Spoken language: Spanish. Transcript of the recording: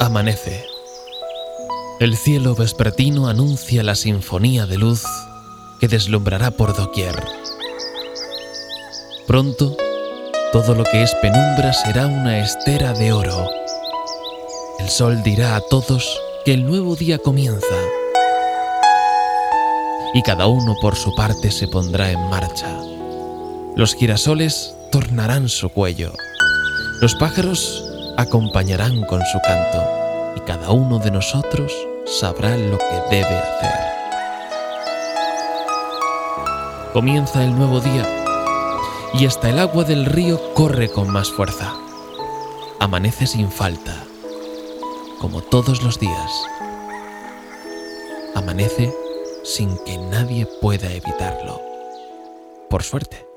Amanece. El cielo vespertino anuncia la sinfonía de luz que deslumbrará por doquier. Pronto, todo lo que es penumbra será una estera de oro. El sol dirá a todos que el nuevo día comienza. Y cada uno por su parte se pondrá en marcha. Los girasoles tornarán su cuello. Los pájaros acompañarán con su canto y cada uno de nosotros sabrá lo que debe hacer. Comienza el nuevo día y hasta el agua del río corre con más fuerza. Amanece sin falta, como todos los días. Amanece sin que nadie pueda evitarlo. Por suerte.